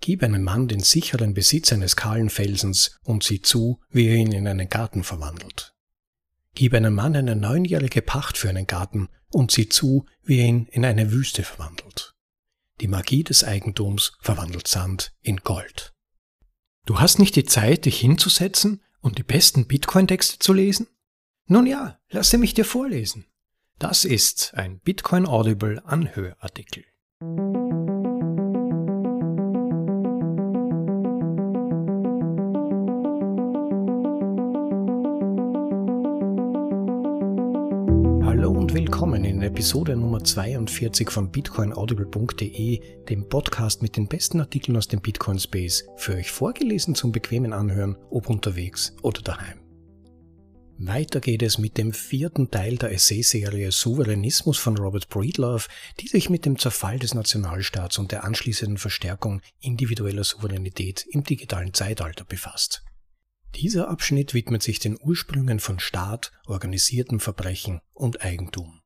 Gib einem Mann den sicheren Besitz eines kahlen Felsens und sieh zu, wie er ihn in einen Garten verwandelt. Gib einem Mann eine neunjährige Pacht für einen Garten und sieh zu, wie er ihn in eine Wüste verwandelt. Die Magie des Eigentums verwandelt Sand in Gold. Du hast nicht die Zeit, dich hinzusetzen und die besten Bitcoin-Texte zu lesen? Nun ja, lasse mich dir vorlesen. Das ist ein Bitcoin Audible Anhörartikel. Episode Nummer 42 von bitcoinaudible.de, dem Podcast mit den besten Artikeln aus dem Bitcoin Space, für euch vorgelesen zum bequemen Anhören, ob unterwegs oder daheim. Weiter geht es mit dem vierten Teil der Essay-Serie Souveränismus von Robert Breedlove, die sich mit dem Zerfall des Nationalstaats und der anschließenden Verstärkung individueller Souveränität im digitalen Zeitalter befasst. Dieser Abschnitt widmet sich den Ursprüngen von Staat, organisiertem Verbrechen und Eigentum.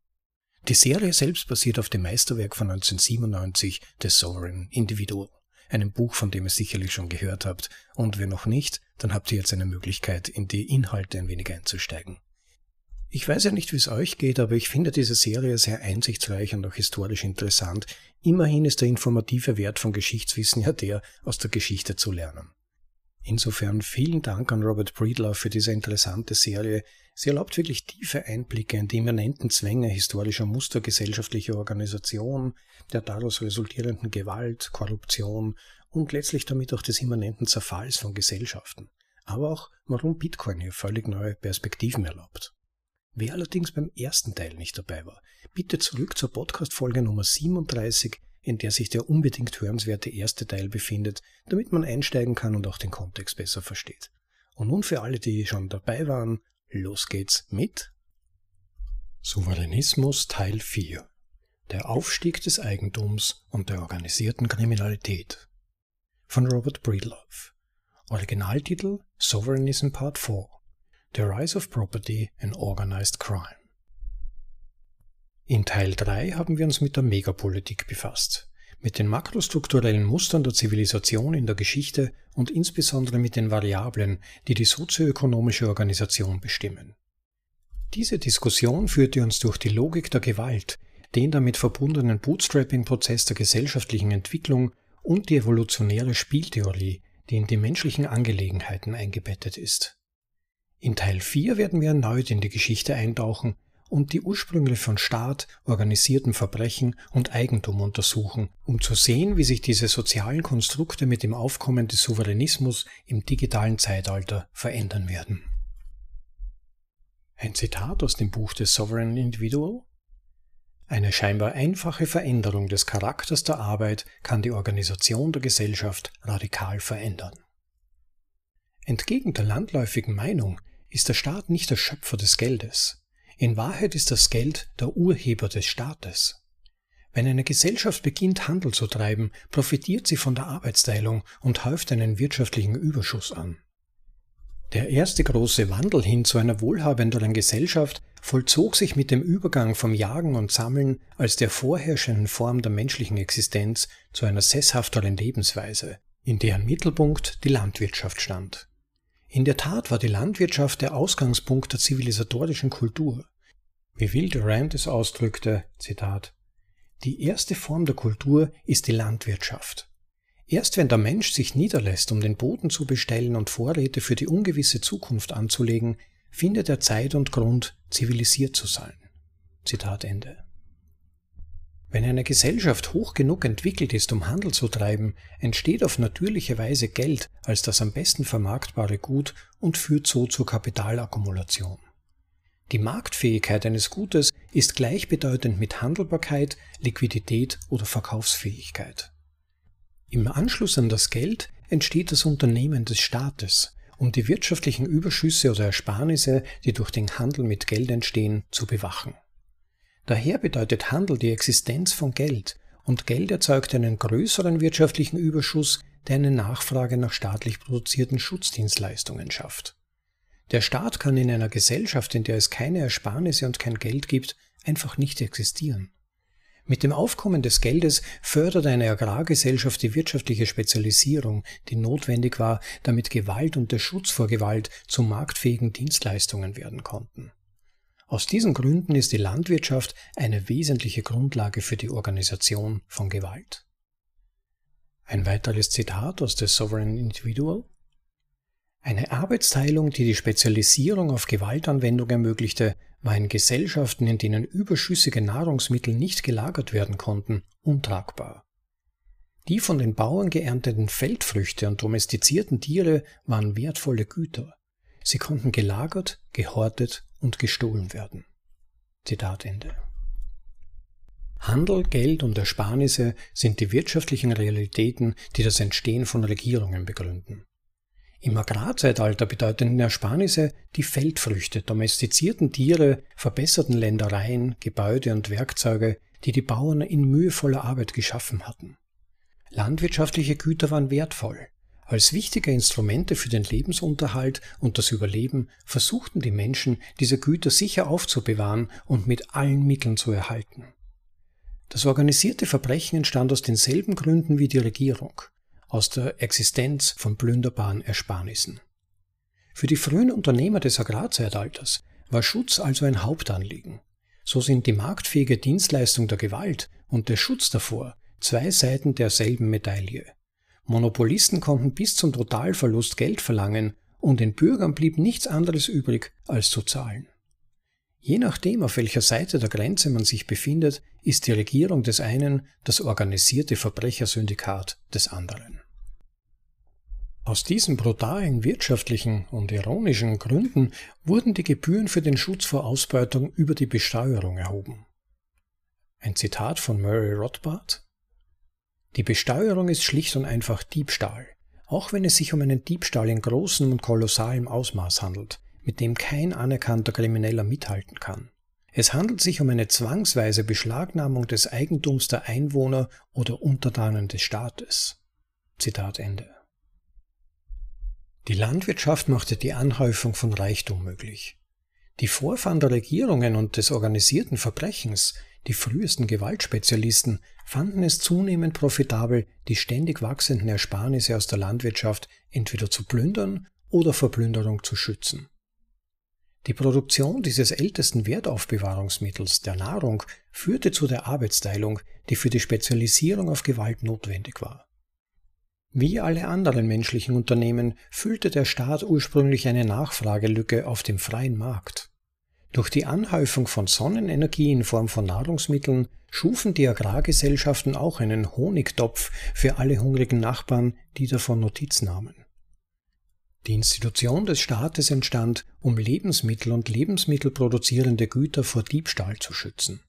Die Serie selbst basiert auf dem Meisterwerk von 1997, The Sovereign Individual, einem Buch, von dem ihr sicherlich schon gehört habt, und wenn noch nicht, dann habt ihr jetzt eine Möglichkeit, in die Inhalte ein wenig einzusteigen. Ich weiß ja nicht, wie es euch geht, aber ich finde diese Serie sehr einsichtsreich und auch historisch interessant. Immerhin ist der informative Wert von Geschichtswissen ja der, aus der Geschichte zu lernen. Insofern vielen Dank an Robert Breedlove für diese interessante Serie. Sie erlaubt wirklich tiefe Einblicke in die immanenten Zwänge historischer Muster gesellschaftlicher Organisation, der daraus resultierenden Gewalt, Korruption und letztlich damit auch des immanenten Zerfalls von Gesellschaften. Aber auch, warum Bitcoin hier völlig neue Perspektiven erlaubt. Wer allerdings beim ersten Teil nicht dabei war, bitte zurück zur Podcast-Folge Nummer 37 in der sich der unbedingt hörenswerte erste Teil befindet, damit man einsteigen kann und auch den Kontext besser versteht. Und nun für alle, die schon dabei waren, los geht's mit Souveränismus Teil 4 Der Aufstieg des Eigentums und der organisierten Kriminalität von Robert Breedlove. Originaltitel Sovereignism Part 4 The Rise of Property and Organized Crime in Teil 3 haben wir uns mit der Megapolitik befasst, mit den makrostrukturellen Mustern der Zivilisation in der Geschichte und insbesondere mit den Variablen, die die sozioökonomische Organisation bestimmen. Diese Diskussion führte uns durch die Logik der Gewalt, den damit verbundenen Bootstrapping-Prozess der gesellschaftlichen Entwicklung und die evolutionäre Spieltheorie, die in die menschlichen Angelegenheiten eingebettet ist. In Teil 4 werden wir erneut in die Geschichte eintauchen und die Ursprünge von Staat, organisiertem Verbrechen und Eigentum untersuchen, um zu sehen, wie sich diese sozialen Konstrukte mit dem Aufkommen des Souveränismus im digitalen Zeitalter verändern werden. Ein Zitat aus dem Buch des Sovereign Individual eine scheinbar einfache Veränderung des Charakters der Arbeit kann die Organisation der Gesellschaft radikal verändern. Entgegen der landläufigen Meinung ist der Staat nicht der Schöpfer des Geldes. In Wahrheit ist das Geld der Urheber des Staates. Wenn eine Gesellschaft beginnt, Handel zu treiben, profitiert sie von der Arbeitsteilung und häuft einen wirtschaftlichen Überschuss an. Der erste große Wandel hin zu einer wohlhabenderen Gesellschaft vollzog sich mit dem Übergang vom Jagen und Sammeln als der vorherrschenden Form der menschlichen Existenz zu einer sesshafteren Lebensweise, in deren Mittelpunkt die Landwirtschaft stand. In der Tat war die Landwirtschaft der Ausgangspunkt der zivilisatorischen Kultur. Wie Will Durant es ausdrückte, Zitat, die erste Form der Kultur ist die Landwirtschaft. Erst wenn der Mensch sich niederlässt, um den Boden zu bestellen und Vorräte für die ungewisse Zukunft anzulegen, findet er Zeit und Grund, zivilisiert zu sein. Zitat Ende. Wenn eine Gesellschaft hoch genug entwickelt ist, um Handel zu treiben, entsteht auf natürliche Weise Geld als das am besten vermarktbare Gut und führt so zur Kapitalakkumulation. Die Marktfähigkeit eines Gutes ist gleichbedeutend mit Handelbarkeit, Liquidität oder Verkaufsfähigkeit. Im Anschluss an das Geld entsteht das Unternehmen des Staates, um die wirtschaftlichen Überschüsse oder Ersparnisse, die durch den Handel mit Geld entstehen, zu bewachen. Daher bedeutet Handel die Existenz von Geld und Geld erzeugt einen größeren wirtschaftlichen Überschuss, der eine Nachfrage nach staatlich produzierten Schutzdienstleistungen schafft. Der Staat kann in einer Gesellschaft, in der es keine Ersparnisse und kein Geld gibt, einfach nicht existieren. Mit dem Aufkommen des Geldes förderte eine Agrargesellschaft die wirtschaftliche Spezialisierung, die notwendig war, damit Gewalt und der Schutz vor Gewalt zu marktfähigen Dienstleistungen werden konnten. Aus diesen Gründen ist die Landwirtschaft eine wesentliche Grundlage für die Organisation von Gewalt. Ein weiteres Zitat aus The Sovereign Individual eine Arbeitsteilung, die die Spezialisierung auf Gewaltanwendung ermöglichte, war in Gesellschaften, in denen überschüssige Nahrungsmittel nicht gelagert werden konnten, untragbar. Die von den Bauern geernteten Feldfrüchte und domestizierten Tiere waren wertvolle Güter. Sie konnten gelagert, gehortet und gestohlen werden. Zitat Ende. Handel, Geld und Ersparnisse sind die wirtschaftlichen Realitäten, die das Entstehen von Regierungen begründen. Im Agrarzeitalter bedeuteten Ersparnisse die Feldfrüchte, domestizierten Tiere, verbesserten Ländereien, Gebäude und Werkzeuge, die die Bauern in mühevoller Arbeit geschaffen hatten. Landwirtschaftliche Güter waren wertvoll. Als wichtige Instrumente für den Lebensunterhalt und das Überleben versuchten die Menschen, diese Güter sicher aufzubewahren und mit allen Mitteln zu erhalten. Das organisierte Verbrechen entstand aus denselben Gründen wie die Regierung aus der Existenz von plünderbaren Ersparnissen. Für die frühen Unternehmer des Agrarzeitalters war Schutz also ein Hauptanliegen. So sind die marktfähige Dienstleistung der Gewalt und der Schutz davor zwei Seiten derselben Medaille. Monopolisten konnten bis zum Totalverlust Geld verlangen und den Bürgern blieb nichts anderes übrig, als zu zahlen. Je nachdem, auf welcher Seite der Grenze man sich befindet, ist die Regierung des einen das organisierte Verbrechersyndikat des anderen. Aus diesen brutalen wirtschaftlichen und ironischen Gründen wurden die Gebühren für den Schutz vor Ausbeutung über die Besteuerung erhoben. Ein Zitat von Murray Rothbard Die Besteuerung ist schlicht und einfach Diebstahl, auch wenn es sich um einen Diebstahl in großem und kolossalem Ausmaß handelt, mit dem kein anerkannter Krimineller mithalten kann. Es handelt sich um eine zwangsweise Beschlagnahmung des Eigentums der Einwohner oder Untertanen des Staates. Zitat Ende. Die Landwirtschaft machte die Anhäufung von Reichtum möglich. Die Vorfahren der Regierungen und des organisierten Verbrechens, die frühesten Gewaltspezialisten, fanden es zunehmend profitabel, die ständig wachsenden Ersparnisse aus der Landwirtschaft entweder zu plündern oder vor Plünderung zu schützen. Die Produktion dieses ältesten Wertaufbewahrungsmittels, der Nahrung, führte zu der Arbeitsteilung, die für die Spezialisierung auf Gewalt notwendig war. Wie alle anderen menschlichen Unternehmen füllte der Staat ursprünglich eine Nachfragelücke auf dem freien Markt. Durch die Anhäufung von Sonnenenergie in Form von Nahrungsmitteln schufen die Agrargesellschaften auch einen Honigtopf für alle hungrigen Nachbarn, die davon Notiz nahmen. Die Institution des Staates entstand, um Lebensmittel und lebensmittelproduzierende Güter vor Diebstahl zu schützen.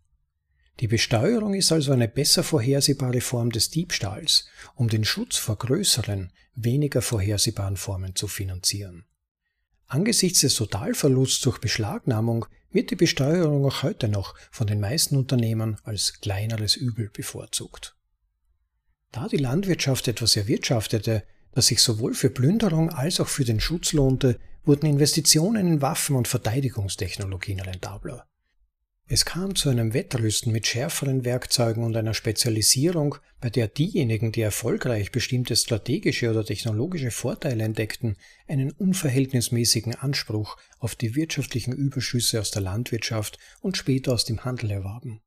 Die Besteuerung ist also eine besser vorhersehbare Form des Diebstahls, um den Schutz vor größeren, weniger vorhersehbaren Formen zu finanzieren. Angesichts des Totalverlusts durch Beschlagnahmung wird die Besteuerung auch heute noch von den meisten Unternehmern als kleineres Übel bevorzugt. Da die Landwirtschaft etwas erwirtschaftete, das sich sowohl für Plünderung als auch für den Schutz lohnte, wurden Investitionen in Waffen und Verteidigungstechnologien rentabler. Es kam zu einem Wettrüsten mit schärferen Werkzeugen und einer Spezialisierung, bei der diejenigen, die erfolgreich bestimmte strategische oder technologische Vorteile entdeckten, einen unverhältnismäßigen Anspruch auf die wirtschaftlichen Überschüsse aus der Landwirtschaft und später aus dem Handel erwarben.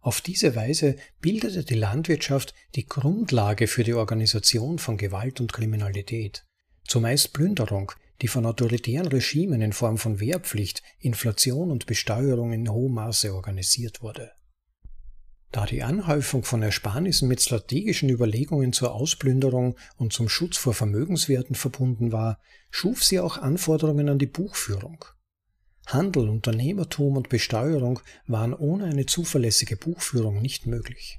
Auf diese Weise bildete die Landwirtschaft die Grundlage für die Organisation von Gewalt und Kriminalität, zumeist Plünderung, die von autoritären Regimen in Form von Wehrpflicht, Inflation und Besteuerung in hohem Maße organisiert wurde. Da die Anhäufung von Ersparnissen mit strategischen Überlegungen zur Ausplünderung und zum Schutz vor Vermögenswerten verbunden war, schuf sie auch Anforderungen an die Buchführung. Handel, Unternehmertum und Besteuerung waren ohne eine zuverlässige Buchführung nicht möglich.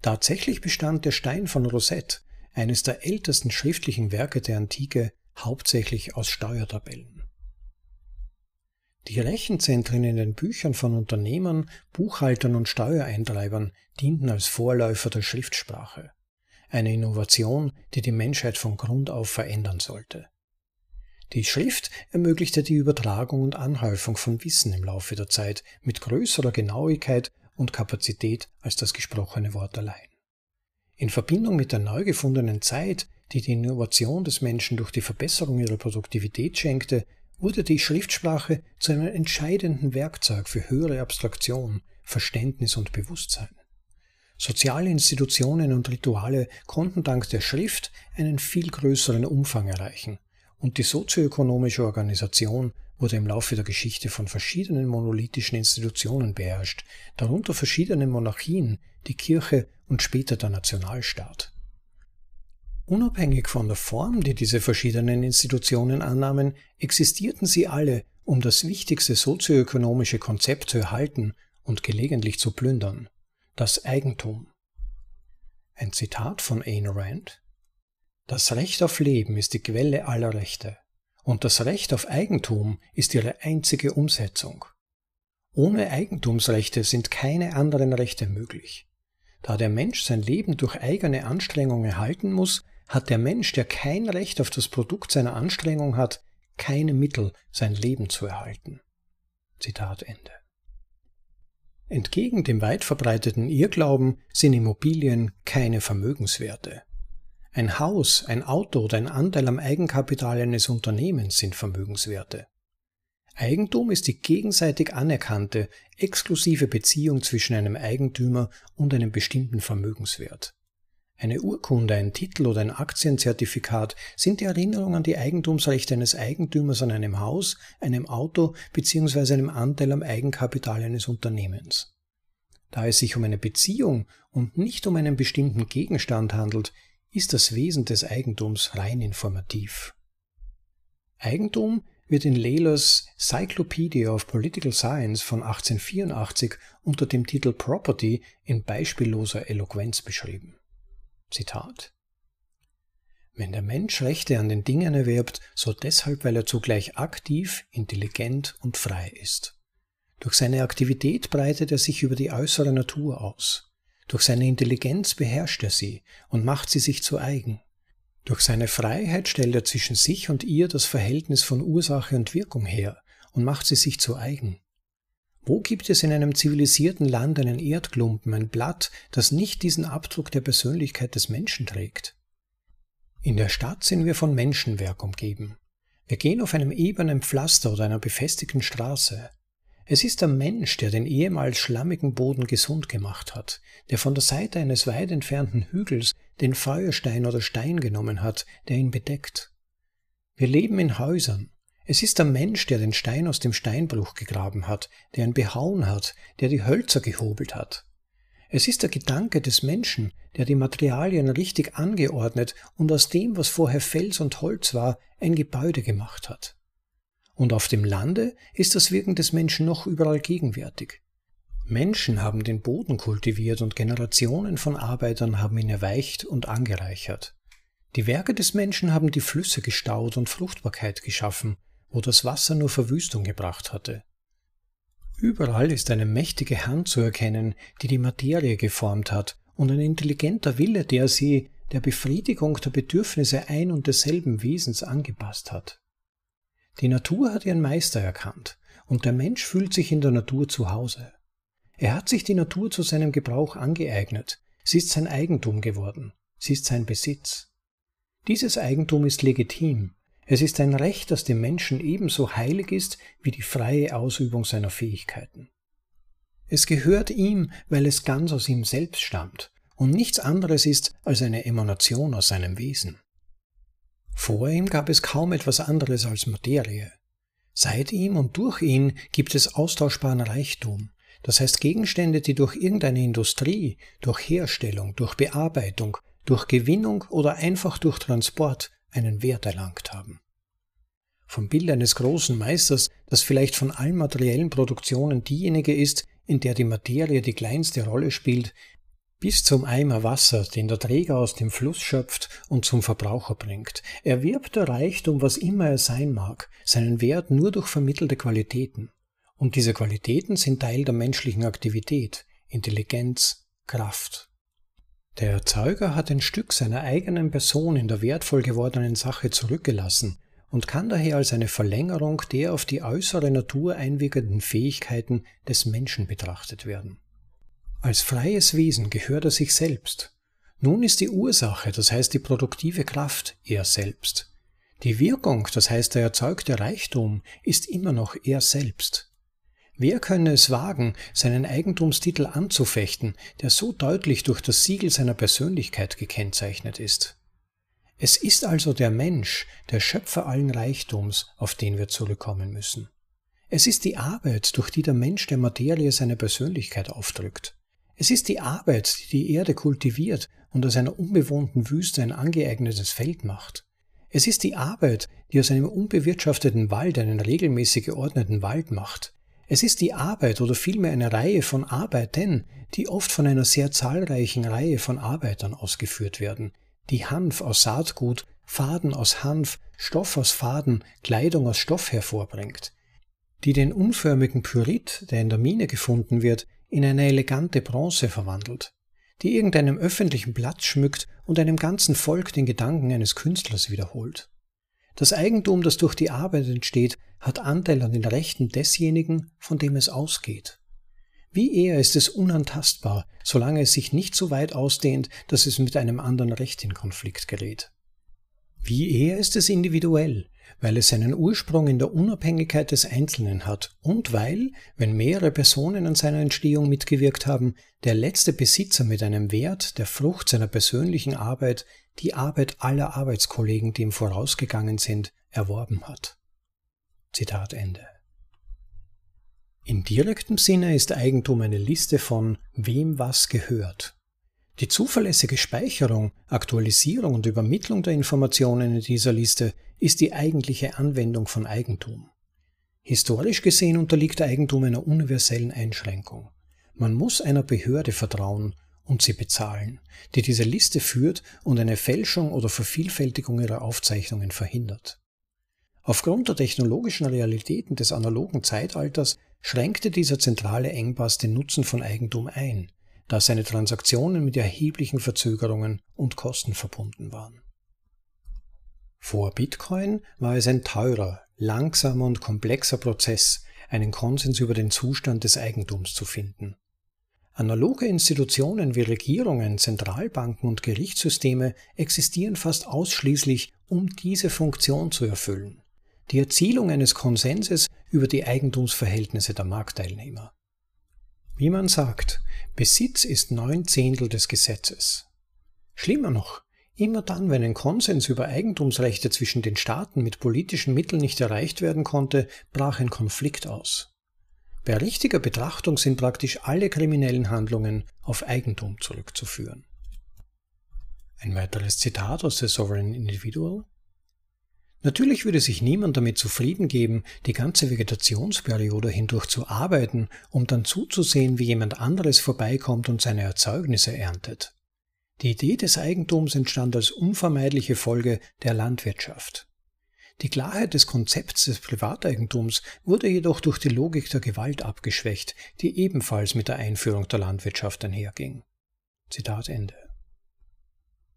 Tatsächlich bestand der Stein von Rosette, eines der ältesten schriftlichen Werke der Antike, hauptsächlich aus Steuertabellen. Die Rechenzentren in den Büchern von Unternehmern, Buchhaltern und Steuereintreibern dienten als Vorläufer der Schriftsprache, eine Innovation, die die Menschheit von Grund auf verändern sollte. Die Schrift ermöglichte die Übertragung und Anhäufung von Wissen im Laufe der Zeit mit größerer Genauigkeit und Kapazität als das gesprochene Wort allein. In Verbindung mit der neu gefundenen Zeit, die die Innovation des Menschen durch die Verbesserung ihrer Produktivität schenkte, wurde die Schriftsprache zu einem entscheidenden Werkzeug für höhere Abstraktion, Verständnis und Bewusstsein. Soziale Institutionen und Rituale konnten dank der Schrift einen viel größeren Umfang erreichen, und die sozioökonomische Organisation wurde im Laufe der Geschichte von verschiedenen monolithischen Institutionen beherrscht, darunter verschiedene Monarchien, die Kirche und später der Nationalstaat. Unabhängig von der Form, die diese verschiedenen Institutionen annahmen, existierten sie alle, um das wichtigste sozioökonomische Konzept zu erhalten und gelegentlich zu plündern, das Eigentum. Ein Zitat von Ayn Rand Das Recht auf Leben ist die Quelle aller Rechte, und das Recht auf Eigentum ist ihre einzige Umsetzung. Ohne Eigentumsrechte sind keine anderen Rechte möglich. Da der Mensch sein Leben durch eigene Anstrengung erhalten muss, hat der Mensch, der kein Recht auf das Produkt seiner Anstrengung hat, keine Mittel, sein Leben zu erhalten. Zitat Ende. Entgegen dem weit verbreiteten Irrglauben sind Immobilien keine Vermögenswerte. Ein Haus, ein Auto oder ein Anteil am Eigenkapital eines Unternehmens sind Vermögenswerte. Eigentum ist die gegenseitig anerkannte, exklusive Beziehung zwischen einem Eigentümer und einem bestimmten Vermögenswert. Eine Urkunde, ein Titel oder ein Aktienzertifikat sind die Erinnerung an die Eigentumsrechte eines Eigentümers an einem Haus, einem Auto bzw. einem Anteil am Eigenkapital eines Unternehmens. Da es sich um eine Beziehung und nicht um einen bestimmten Gegenstand handelt, ist das Wesen des Eigentums rein informativ. Eigentum wird in Lehlers Cyclopedia of Political Science von 1884 unter dem Titel Property in beispielloser Eloquenz beschrieben. Zitat Wenn der Mensch Rechte an den Dingen erwirbt, so deshalb, weil er zugleich aktiv, intelligent und frei ist. Durch seine Aktivität breitet er sich über die äußere Natur aus. Durch seine Intelligenz beherrscht er sie und macht sie sich zu eigen. Durch seine Freiheit stellt er zwischen sich und ihr das Verhältnis von Ursache und Wirkung her und macht sie sich zu eigen. Wo gibt es in einem zivilisierten Land einen Erdklumpen, ein Blatt, das nicht diesen Abdruck der Persönlichkeit des Menschen trägt? In der Stadt sind wir von Menschenwerk umgeben. Wir gehen auf einem ebenen Pflaster oder einer befestigten Straße. Es ist der Mensch, der den ehemals schlammigen Boden gesund gemacht hat, der von der Seite eines weit entfernten Hügels den Feuerstein oder Stein genommen hat, der ihn bedeckt. Wir leben in Häusern, es ist der Mensch, der den Stein aus dem Steinbruch gegraben hat, der ihn behauen hat, der die Hölzer gehobelt hat. Es ist der Gedanke des Menschen, der die Materialien richtig angeordnet und aus dem, was vorher Fels und Holz war, ein Gebäude gemacht hat. Und auf dem Lande ist das Wirken des Menschen noch überall gegenwärtig. Menschen haben den Boden kultiviert und Generationen von Arbeitern haben ihn erweicht und angereichert. Die Werke des Menschen haben die Flüsse gestaut und Fruchtbarkeit geschaffen, wo das Wasser nur Verwüstung gebracht hatte. Überall ist eine mächtige Hand zu erkennen, die die Materie geformt hat, und ein intelligenter Wille, der sie der Befriedigung der Bedürfnisse ein und desselben Wesens angepasst hat. Die Natur hat ihren Meister erkannt, und der Mensch fühlt sich in der Natur zu Hause. Er hat sich die Natur zu seinem Gebrauch angeeignet, sie ist sein Eigentum geworden, sie ist sein Besitz. Dieses Eigentum ist legitim, es ist ein Recht, das dem Menschen ebenso heilig ist wie die freie Ausübung seiner Fähigkeiten. Es gehört ihm, weil es ganz aus ihm selbst stammt und nichts anderes ist als eine Emanation aus seinem Wesen. Vor ihm gab es kaum etwas anderes als Materie. Seit ihm und durch ihn gibt es austauschbaren Reichtum, das heißt Gegenstände, die durch irgendeine Industrie, durch Herstellung, durch Bearbeitung, durch Gewinnung oder einfach durch Transport einen Wert erlangt haben. Vom Bild eines großen Meisters, das vielleicht von allen materiellen Produktionen diejenige ist, in der die Materie die kleinste Rolle spielt, bis zum Eimer Wasser, den der Träger aus dem Fluss schöpft und zum Verbraucher bringt, erwirbt der Reichtum, was immer er sein mag, seinen Wert nur durch vermittelte Qualitäten. Und diese Qualitäten sind Teil der menschlichen Aktivität, Intelligenz, Kraft. Der Erzeuger hat ein Stück seiner eigenen Person in der wertvoll gewordenen Sache zurückgelassen und kann daher als eine Verlängerung der auf die äußere Natur einwirkenden Fähigkeiten des Menschen betrachtet werden. Als freies Wesen gehört er sich selbst. Nun ist die Ursache, das heißt die produktive Kraft, er selbst. Die Wirkung, das heißt der erzeugte Reichtum, ist immer noch er selbst. Wer könne es wagen, seinen Eigentumstitel anzufechten, der so deutlich durch das Siegel seiner Persönlichkeit gekennzeichnet ist? Es ist also der Mensch, der Schöpfer allen Reichtums, auf den wir zurückkommen müssen. Es ist die Arbeit, durch die der Mensch der Materie seine Persönlichkeit aufdrückt. Es ist die Arbeit, die die Erde kultiviert und aus einer unbewohnten Wüste ein angeeignetes Feld macht. Es ist die Arbeit, die aus einem unbewirtschafteten Wald einen regelmäßig geordneten Wald macht. Es ist die Arbeit oder vielmehr eine Reihe von Arbeiten, die oft von einer sehr zahlreichen Reihe von Arbeitern ausgeführt werden, die Hanf aus Saatgut, Faden aus Hanf, Stoff aus Faden, Kleidung aus Stoff hervorbringt, die den unförmigen Pyrit, der in der Mine gefunden wird, in eine elegante Bronze verwandelt, die irgendeinem öffentlichen Platz schmückt und einem ganzen Volk den Gedanken eines Künstlers wiederholt. Das Eigentum, das durch die Arbeit entsteht, hat Anteil an den Rechten desjenigen, von dem es ausgeht. Wie eher ist es unantastbar, solange es sich nicht so weit ausdehnt, dass es mit einem anderen Recht in Konflikt gerät. Wie eher ist es individuell, weil es seinen Ursprung in der Unabhängigkeit des Einzelnen hat und weil, wenn mehrere Personen an seiner Entstehung mitgewirkt haben, der letzte Besitzer mit einem Wert, der Frucht seiner persönlichen Arbeit, die Arbeit aller Arbeitskollegen, die ihm vorausgegangen sind, erworben hat. Zitat Ende. In direktem Sinne ist Eigentum eine Liste von wem was gehört. Die zuverlässige Speicherung, Aktualisierung und Übermittlung der Informationen in dieser Liste ist die eigentliche Anwendung von Eigentum. Historisch gesehen unterliegt Eigentum einer universellen Einschränkung. Man muss einer Behörde vertrauen und sie bezahlen, die diese Liste führt und eine Fälschung oder Vervielfältigung ihrer Aufzeichnungen verhindert. Aufgrund der technologischen Realitäten des analogen Zeitalters schränkte dieser zentrale Engpass den Nutzen von Eigentum ein, da seine Transaktionen mit erheblichen Verzögerungen und Kosten verbunden waren. Vor Bitcoin war es ein teurer, langsamer und komplexer Prozess, einen Konsens über den Zustand des Eigentums zu finden. Analoge Institutionen wie Regierungen, Zentralbanken und Gerichtssysteme existieren fast ausschließlich, um diese Funktion zu erfüllen die Erzielung eines Konsenses über die Eigentumsverhältnisse der Marktteilnehmer. Wie man sagt, Besitz ist neun Zehntel des Gesetzes. Schlimmer noch, immer dann, wenn ein Konsens über Eigentumsrechte zwischen den Staaten mit politischen Mitteln nicht erreicht werden konnte, brach ein Konflikt aus. Bei richtiger Betrachtung sind praktisch alle kriminellen Handlungen auf Eigentum zurückzuführen. Ein weiteres Zitat aus The Sovereign Individual Natürlich würde sich niemand damit zufrieden geben, die ganze Vegetationsperiode hindurch zu arbeiten, um dann zuzusehen, wie jemand anderes vorbeikommt und seine Erzeugnisse erntet. Die Idee des Eigentums entstand als unvermeidliche Folge der Landwirtschaft. Die Klarheit des Konzepts des Privateigentums wurde jedoch durch die Logik der Gewalt abgeschwächt, die ebenfalls mit der Einführung der Landwirtschaft einherging. Zitat Ende.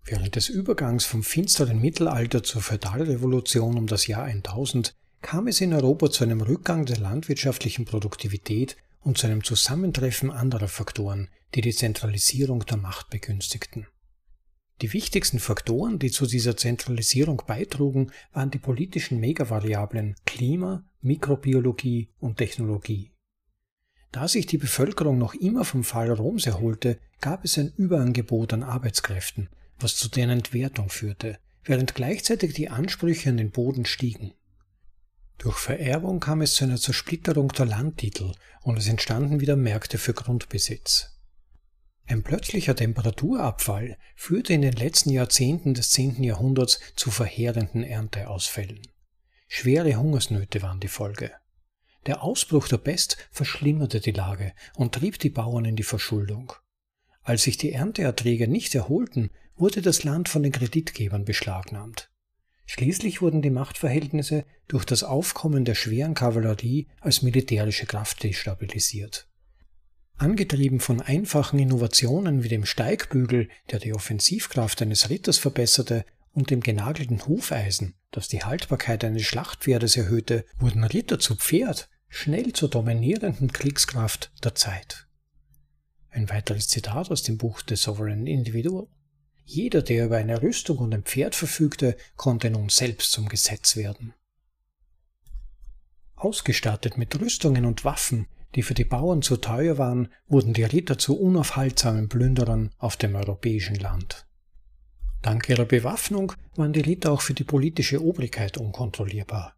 Während des Übergangs vom finsteren Mittelalter zur Feudalrevolution um das Jahr 1000 kam es in Europa zu einem Rückgang der landwirtschaftlichen Produktivität und zu einem Zusammentreffen anderer Faktoren, die die Zentralisierung der Macht begünstigten. Die wichtigsten Faktoren, die zu dieser Zentralisierung beitrugen, waren die politischen Megavariablen Klima, Mikrobiologie und Technologie. Da sich die Bevölkerung noch immer vom Fall Roms erholte, gab es ein Überangebot an Arbeitskräften, was zu deren Entwertung führte, während gleichzeitig die Ansprüche an den Boden stiegen. Durch Vererbung kam es zu einer Zersplitterung der Landtitel und es entstanden wieder Märkte für Grundbesitz. Ein plötzlicher Temperaturabfall führte in den letzten Jahrzehnten des 10. Jahrhunderts zu verheerenden Ernteausfällen. Schwere Hungersnöte waren die Folge. Der Ausbruch der Pest verschlimmerte die Lage und trieb die Bauern in die Verschuldung. Als sich die Ernteerträge nicht erholten, wurde das Land von den Kreditgebern beschlagnahmt. Schließlich wurden die Machtverhältnisse durch das Aufkommen der schweren Kavallerie als militärische Kraft destabilisiert. Angetrieben von einfachen Innovationen wie dem Steigbügel, der die Offensivkraft eines Ritters verbesserte, und dem genagelten Hufeisen, das die Haltbarkeit eines Schlachtpferdes erhöhte, wurden Ritter zu Pferd schnell zur dominierenden Kriegskraft der Zeit. Ein weiteres Zitat aus dem Buch The Sovereign Individual. Jeder, der über eine Rüstung und ein Pferd verfügte, konnte nun selbst zum Gesetz werden. Ausgestattet mit Rüstungen und Waffen, die für die Bauern zu teuer waren, wurden die Ritter zu unaufhaltsamen Plünderern auf dem europäischen Land. Dank ihrer Bewaffnung waren die Ritter auch für die politische Obrigkeit unkontrollierbar.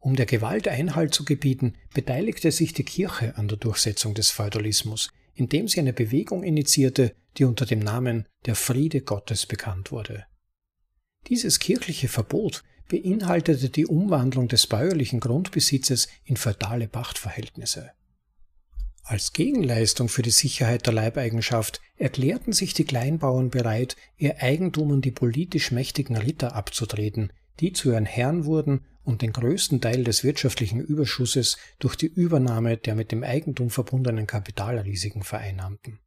Um der Gewalt Einhalt zu gebieten, beteiligte sich die Kirche an der Durchsetzung des Feudalismus, indem sie eine Bewegung initiierte, die unter dem Namen der Friede Gottes bekannt wurde. Dieses kirchliche Verbot beinhaltete die Umwandlung des bäuerlichen Grundbesitzes in feudale Pachtverhältnisse. Als Gegenleistung für die Sicherheit der Leibeigenschaft erklärten sich die Kleinbauern bereit, ihr Eigentum an die politisch mächtigen Ritter abzutreten, die zu ihren Herren wurden und den größten Teil des wirtschaftlichen Überschusses durch die Übernahme der mit dem Eigentum verbundenen Kapitalrisiken vereinnahmten.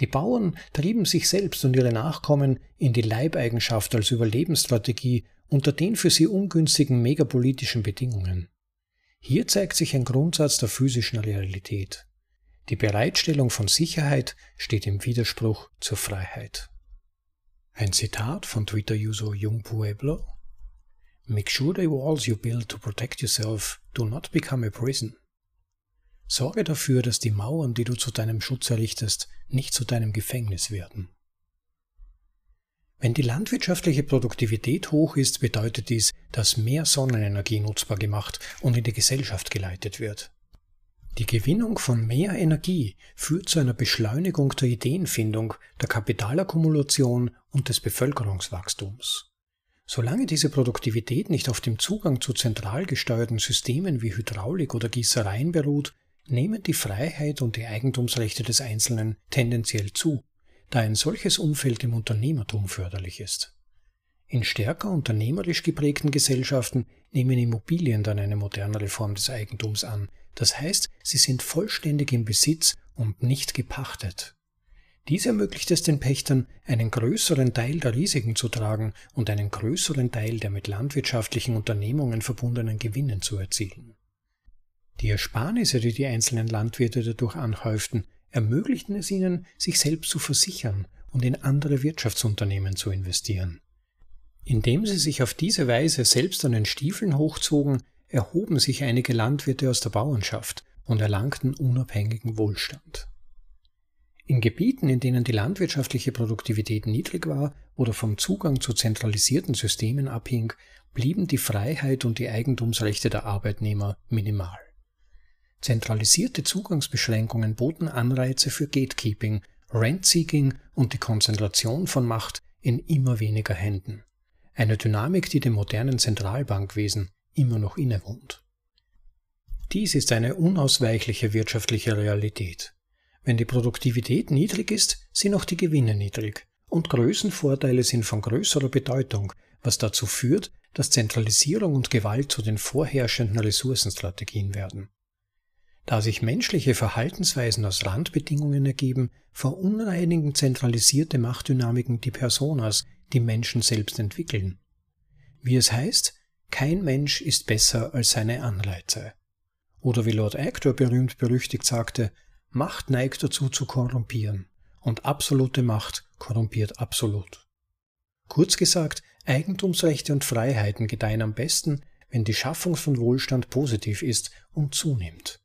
Die Bauern trieben sich selbst und ihre Nachkommen in die Leibeigenschaft als Überlebensstrategie unter den für sie ungünstigen megapolitischen Bedingungen. Hier zeigt sich ein Grundsatz der physischen Realität. Die Bereitstellung von Sicherheit steht im Widerspruch zur Freiheit. Ein Zitat von Twitter-User Jung Pueblo Make sure the walls you build to protect yourself do not become a prison. Sorge dafür, dass die Mauern, die du zu deinem Schutz errichtest, nicht zu deinem Gefängnis werden. Wenn die landwirtschaftliche Produktivität hoch ist, bedeutet dies, dass mehr Sonnenenergie nutzbar gemacht und in die Gesellschaft geleitet wird. Die Gewinnung von mehr Energie führt zu einer Beschleunigung der Ideenfindung, der Kapitalakkumulation und des Bevölkerungswachstums. Solange diese Produktivität nicht auf dem Zugang zu zentral gesteuerten Systemen wie Hydraulik oder Gießereien beruht, nehmen die Freiheit und die Eigentumsrechte des Einzelnen tendenziell zu, da ein solches Umfeld im Unternehmertum förderlich ist. In stärker unternehmerisch geprägten Gesellschaften nehmen Immobilien dann eine modernere Form des Eigentums an, das heißt, sie sind vollständig im Besitz und nicht gepachtet. Dies ermöglicht es den Pächtern, einen größeren Teil der Risiken zu tragen und einen größeren Teil der mit landwirtschaftlichen Unternehmungen verbundenen Gewinnen zu erzielen. Die Ersparnisse, die die einzelnen Landwirte dadurch anhäuften, ermöglichten es ihnen, sich selbst zu versichern und in andere Wirtschaftsunternehmen zu investieren. Indem sie sich auf diese Weise selbst an den Stiefeln hochzogen, erhoben sich einige Landwirte aus der Bauernschaft und erlangten unabhängigen Wohlstand. In Gebieten, in denen die landwirtschaftliche Produktivität niedrig war oder vom Zugang zu zentralisierten Systemen abhing, blieben die Freiheit und die Eigentumsrechte der Arbeitnehmer minimal. Zentralisierte Zugangsbeschränkungen boten Anreize für Gatekeeping, Rent-Seeking und die Konzentration von Macht in immer weniger Händen. Eine Dynamik, die dem modernen Zentralbankwesen immer noch innewohnt. Dies ist eine unausweichliche wirtschaftliche Realität. Wenn die Produktivität niedrig ist, sind auch die Gewinne niedrig und Größenvorteile sind von größerer Bedeutung, was dazu führt, dass Zentralisierung und Gewalt zu den vorherrschenden Ressourcenstrategien werden. Da sich menschliche Verhaltensweisen aus Randbedingungen ergeben, verunreinigen zentralisierte Machtdynamiken die Personas, die Menschen selbst entwickeln. Wie es heißt, kein Mensch ist besser als seine Anreize. Oder wie Lord Actor berühmt berüchtigt sagte, Macht neigt dazu zu korrumpieren und absolute Macht korrumpiert absolut. Kurz gesagt, Eigentumsrechte und Freiheiten gedeihen am besten, wenn die Schaffung von Wohlstand positiv ist und zunimmt.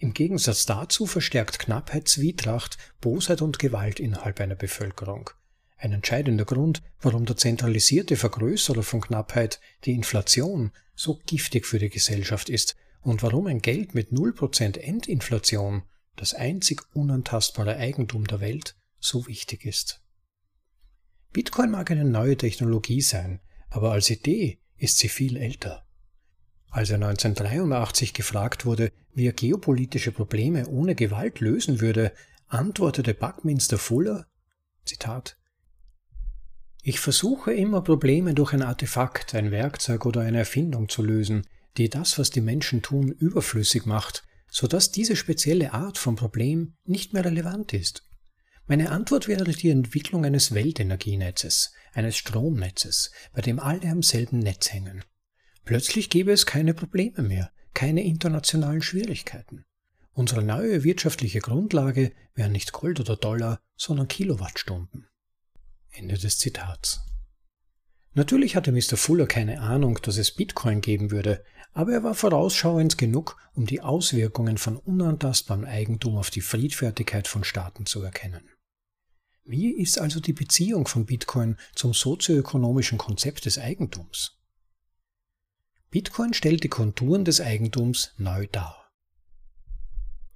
Im Gegensatz dazu verstärkt Knappheit Zwietracht, Bosheit und Gewalt innerhalb einer Bevölkerung. Ein entscheidender Grund, warum der zentralisierte Vergrößerer von Knappheit, die Inflation, so giftig für die Gesellschaft ist und warum ein Geld mit 0% Endinflation das einzig unantastbare Eigentum der Welt, so wichtig ist. Bitcoin mag eine neue Technologie sein, aber als Idee ist sie viel älter. Als er 1983 gefragt wurde, wie er geopolitische Probleme ohne Gewalt lösen würde, antwortete Buckminster Fuller, Zitat, Ich versuche immer Probleme durch ein Artefakt, ein Werkzeug oder eine Erfindung zu lösen, die das, was die Menschen tun, überflüssig macht sodass diese spezielle Art von Problem nicht mehr relevant ist. Meine Antwort wäre die Entwicklung eines Weltenergienetzes, eines Stromnetzes, bei dem alle am selben Netz hängen. Plötzlich gäbe es keine Probleme mehr, keine internationalen Schwierigkeiten. Unsere neue wirtschaftliche Grundlage wären nicht Gold oder Dollar, sondern Kilowattstunden. Ende des Zitats. Natürlich hatte Mr. Fuller keine Ahnung, dass es Bitcoin geben würde, aber er war vorausschauend genug, um die Auswirkungen von unantastbarem Eigentum auf die Friedfertigkeit von Staaten zu erkennen. Wie ist also die Beziehung von Bitcoin zum sozioökonomischen Konzept des Eigentums? Bitcoin stellt die Konturen des Eigentums neu dar.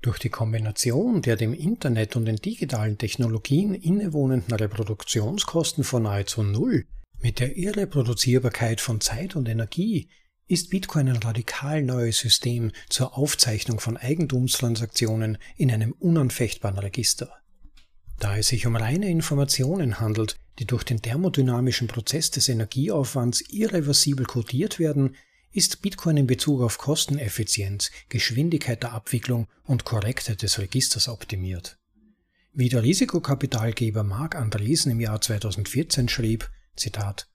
Durch die Kombination der dem Internet und den digitalen Technologien innewohnenden Reproduktionskosten von nahezu Null mit der Irreproduzierbarkeit von Zeit und Energie ist Bitcoin ein radikal neues System zur Aufzeichnung von Eigentumstransaktionen in einem unanfechtbaren Register. Da es sich um reine Informationen handelt, die durch den thermodynamischen Prozess des Energieaufwands irreversibel kodiert werden, ist Bitcoin in Bezug auf Kosteneffizienz, Geschwindigkeit der Abwicklung und Korrektheit des Registers optimiert. Wie der Risikokapitalgeber Mark Andresen im Jahr 2014 schrieb, Zitat,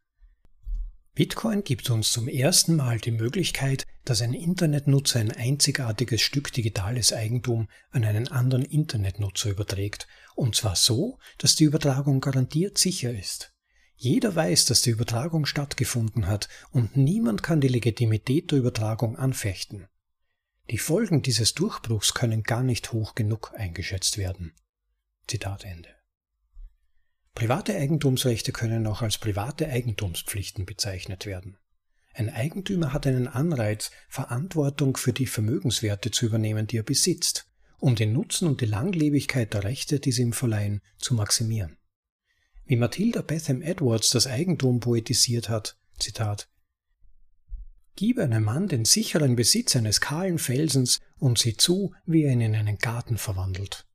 Bitcoin gibt uns zum ersten Mal die Möglichkeit, dass ein Internetnutzer ein einzigartiges Stück digitales Eigentum an einen anderen Internetnutzer überträgt, und zwar so, dass die Übertragung garantiert sicher ist. Jeder weiß, dass die Übertragung stattgefunden hat und niemand kann die Legitimität der Übertragung anfechten. Die Folgen dieses Durchbruchs können gar nicht hoch genug eingeschätzt werden. Zitat Ende. Private Eigentumsrechte können auch als private Eigentumspflichten bezeichnet werden. Ein Eigentümer hat einen Anreiz, Verantwortung für die Vermögenswerte zu übernehmen, die er besitzt, um den Nutzen und die Langlebigkeit der Rechte, die sie ihm verleihen, zu maximieren. Wie Matilda Betham Edwards das Eigentum poetisiert hat, Zitat, Gib einem Mann den sicheren Besitz eines kahlen Felsens und sieh zu, wie er ihn in einen Garten verwandelt.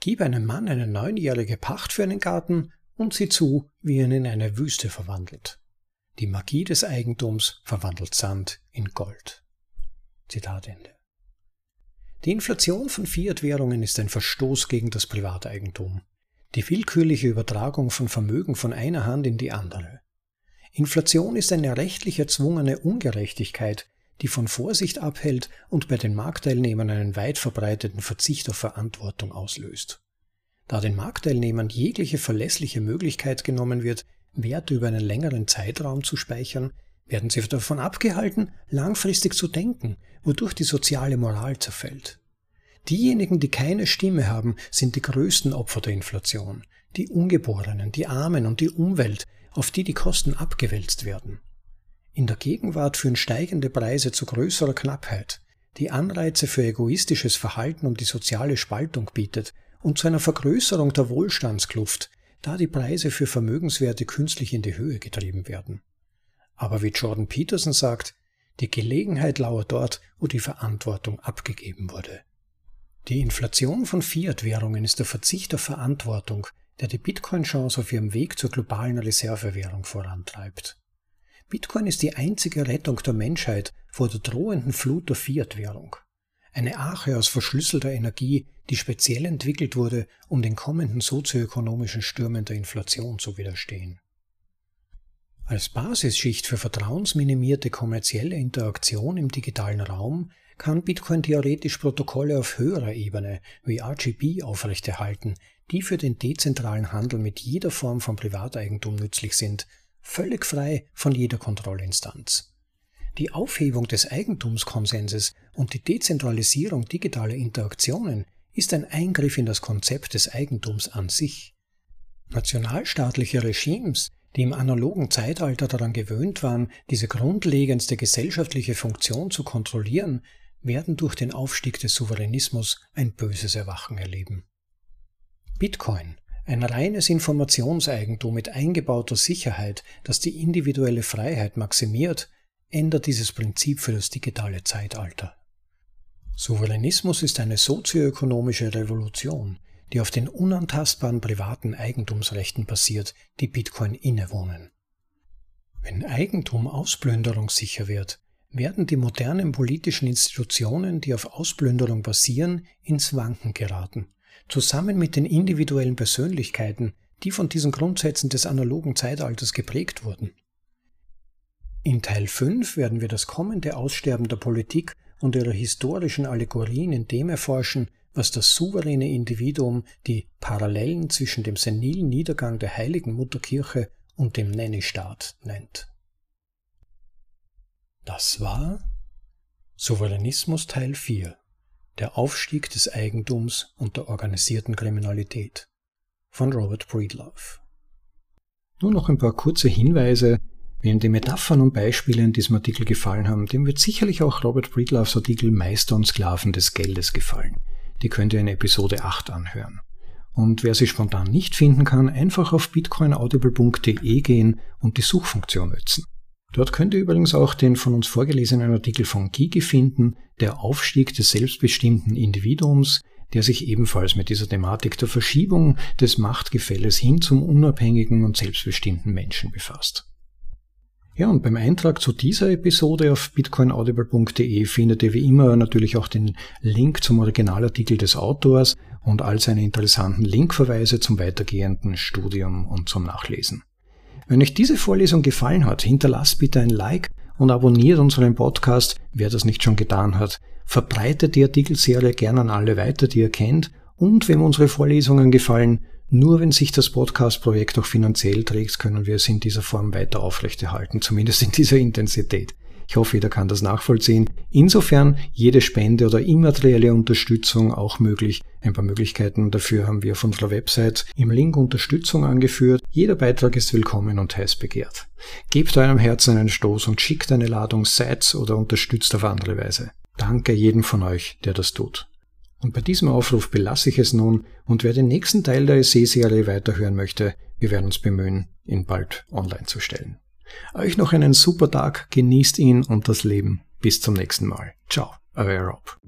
Gib einem Mann eine neunjährige Pacht für einen Garten und sieh zu, wie er ihn in eine Wüste verwandelt. Die Magie des Eigentums verwandelt Sand in Gold. Zitat Ende. Die Inflation von Fiat-Währungen ist ein Verstoß gegen das Privateigentum, die willkürliche Übertragung von Vermögen von einer Hand in die andere. Inflation ist eine rechtlich erzwungene Ungerechtigkeit, die von Vorsicht abhält und bei den Marktteilnehmern einen weit verbreiteten Verzicht auf Verantwortung auslöst. Da den Marktteilnehmern jegliche verlässliche Möglichkeit genommen wird, Werte über einen längeren Zeitraum zu speichern, werden sie davon abgehalten, langfristig zu denken, wodurch die soziale Moral zerfällt. Diejenigen, die keine Stimme haben, sind die größten Opfer der Inflation, die Ungeborenen, die Armen und die Umwelt, auf die die Kosten abgewälzt werden. In der Gegenwart führen steigende Preise zu größerer Knappheit, die Anreize für egoistisches Verhalten und die soziale Spaltung bietet und zu einer Vergrößerung der Wohlstandskluft, da die Preise für Vermögenswerte künstlich in die Höhe getrieben werden. Aber wie Jordan Peterson sagt, die Gelegenheit lauert dort, wo die Verantwortung abgegeben wurde. Die Inflation von Fiat-Währungen ist der Verzicht auf Verantwortung, der die Bitcoin-Chance auf ihrem Weg zur globalen Reservewährung vorantreibt. Bitcoin ist die einzige Rettung der Menschheit vor der drohenden Flut der Fiat-Währung. Eine Arche aus verschlüsselter Energie, die speziell entwickelt wurde, um den kommenden sozioökonomischen Stürmen der Inflation zu widerstehen. Als Basisschicht für vertrauensminimierte kommerzielle Interaktion im digitalen Raum kann Bitcoin theoretisch Protokolle auf höherer Ebene wie RGB aufrechterhalten, die für den dezentralen Handel mit jeder Form von Privateigentum nützlich sind, völlig frei von jeder Kontrollinstanz. Die Aufhebung des Eigentumskonsenses und die Dezentralisierung digitaler Interaktionen ist ein Eingriff in das Konzept des Eigentums an sich. Nationalstaatliche Regimes, die im analogen Zeitalter daran gewöhnt waren, diese grundlegendste gesellschaftliche Funktion zu kontrollieren, werden durch den Aufstieg des Souveränismus ein böses Erwachen erleben. Bitcoin ein reines Informationseigentum mit eingebauter Sicherheit, das die individuelle Freiheit maximiert, ändert dieses Prinzip für das digitale Zeitalter. Souveränismus ist eine sozioökonomische Revolution, die auf den unantastbaren privaten Eigentumsrechten basiert, die Bitcoin innewohnen. Wenn Eigentum ausplünderungssicher wird, werden die modernen politischen Institutionen, die auf Ausplünderung basieren, ins Wanken geraten zusammen mit den individuellen Persönlichkeiten, die von diesen Grundsätzen des analogen Zeitalters geprägt wurden. In Teil 5 werden wir das kommende Aussterben der Politik und ihrer historischen Allegorien in dem erforschen, was das souveräne Individuum die Parallelen zwischen dem senilen Niedergang der heiligen Mutterkirche und dem Nanny-Staat nennt. Das war Souveränismus Teil 4 Der Aufstieg des Eigentums und der organisierten Kriminalität von Robert Breedlove. Nur noch ein paar kurze Hinweise. Wem die Metaphern und Beispiele in diesem Artikel gefallen haben, dem wird sicherlich auch Robert Breedloves Artikel Meister und Sklaven des Geldes gefallen. Die könnt ihr in Episode 8 anhören. Und wer sie spontan nicht finden kann, einfach auf bitcoinaudible.de gehen und die Suchfunktion nutzen. Dort könnt ihr übrigens auch den von uns vorgelesenen Artikel von Gigi finden, der Aufstieg des selbstbestimmten Individuums, der sich ebenfalls mit dieser Thematik der Verschiebung des Machtgefälles hin zum unabhängigen und selbstbestimmten Menschen befasst. Ja, und beim Eintrag zu dieser Episode auf bitcoinaudible.de findet ihr wie immer natürlich auch den Link zum Originalartikel des Autors und all seine interessanten Linkverweise zum weitergehenden Studium und zum Nachlesen. Wenn euch diese Vorlesung gefallen hat, hinterlasst bitte ein Like und abonniert unseren Podcast, wer das nicht schon getan hat. Verbreitet die Artikelserie gerne an alle weiter, die ihr kennt. Und wenn unsere Vorlesungen gefallen, nur wenn sich das Podcast-Projekt auch finanziell trägt, können wir es in dieser Form weiter aufrechterhalten, zumindest in dieser Intensität. Ich hoffe, jeder kann das nachvollziehen. Insofern jede Spende oder immaterielle Unterstützung auch möglich. Ein paar Möglichkeiten dafür haben wir auf unserer Website im Link Unterstützung angeführt. Jeder Beitrag ist willkommen und heiß begehrt. Gebt eurem Herzen einen Stoß und schickt eine Ladung Sites oder unterstützt auf andere Weise. Danke jedem von euch, der das tut. Und bei diesem Aufruf belasse ich es nun und wer den nächsten Teil der Essay-Serie weiterhören möchte, wir werden uns bemühen, ihn bald online zu stellen. Euch noch einen super Tag, genießt ihn und das Leben. Bis zum nächsten Mal. Ciao, euer Rob.